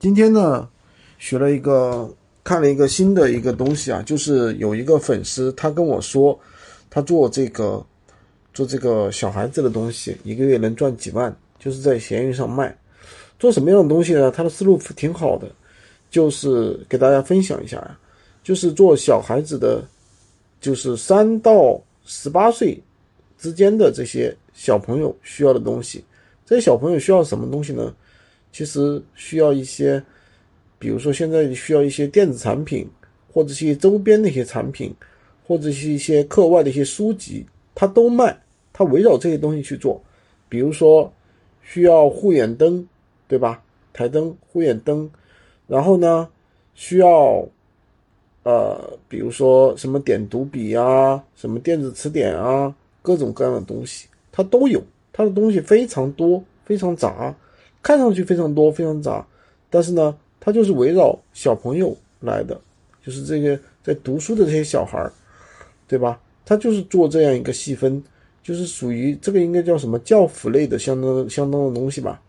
今天呢，学了一个，看了一个新的一个东西啊，就是有一个粉丝他跟我说，他做这个做这个小孩子的东西，一个月能赚几万，就是在闲鱼上卖。做什么样的东西呢？他的思路挺好的，就是给大家分享一下呀，就是做小孩子的，就是三到十八岁之间的这些小朋友需要的东西。这些小朋友需要什么东西呢？其实需要一些，比如说现在需要一些电子产品，或者是一些周边的一些产品，或者是一些课外的一些书籍，它都卖。它围绕这些东西去做。比如说需要护眼灯，对吧？台灯、护眼灯，然后呢，需要呃，比如说什么点读笔啊，什么电子词典啊，各种各样的东西，它都有。它的东西非常多，非常杂，看上去非常多，非常杂，但是呢，它就是围绕小朋友来的，就是这个在读书的这些小孩儿，对吧？他就是做这样一个细分，就是属于这个应该叫什么教辅类的相当相当的东西吧。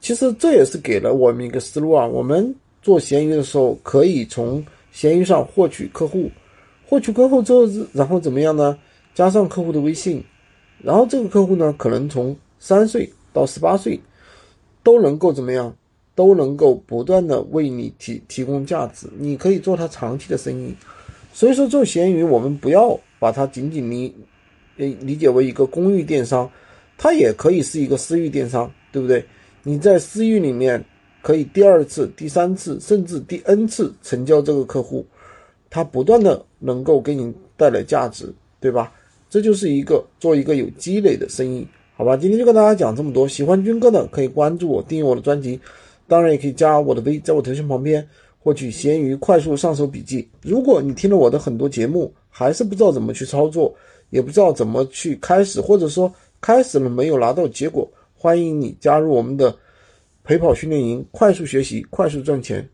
其实这也是给了我们一个思路啊，我们做闲鱼的时候，可以从闲鱼上获取客户，获取客户之后，然后怎么样呢？加上客户的微信。然后这个客户呢，可能从三岁到十八岁，都能够怎么样？都能够不断的为你提提供价值。你可以做他长期的生意。所以说做闲鱼，我们不要把它仅仅理理解为一个公域电商，它也可以是一个私域电商，对不对？你在私域里面可以第二次、第三次，甚至第 N 次成交这个客户，他不断的能够给你带来价值，对吧？这就是一个做一个有积累的生意，好吧？今天就跟大家讲这么多。喜欢军哥的可以关注我，订阅我的专辑，当然也可以加我的微，在我头像旁边获取闲鱼快速上手笔记。如果你听了我的很多节目，还是不知道怎么去操作，也不知道怎么去开始，或者说开始了没有拿到结果，欢迎你加入我们的陪跑训练营，快速学习，快速赚钱。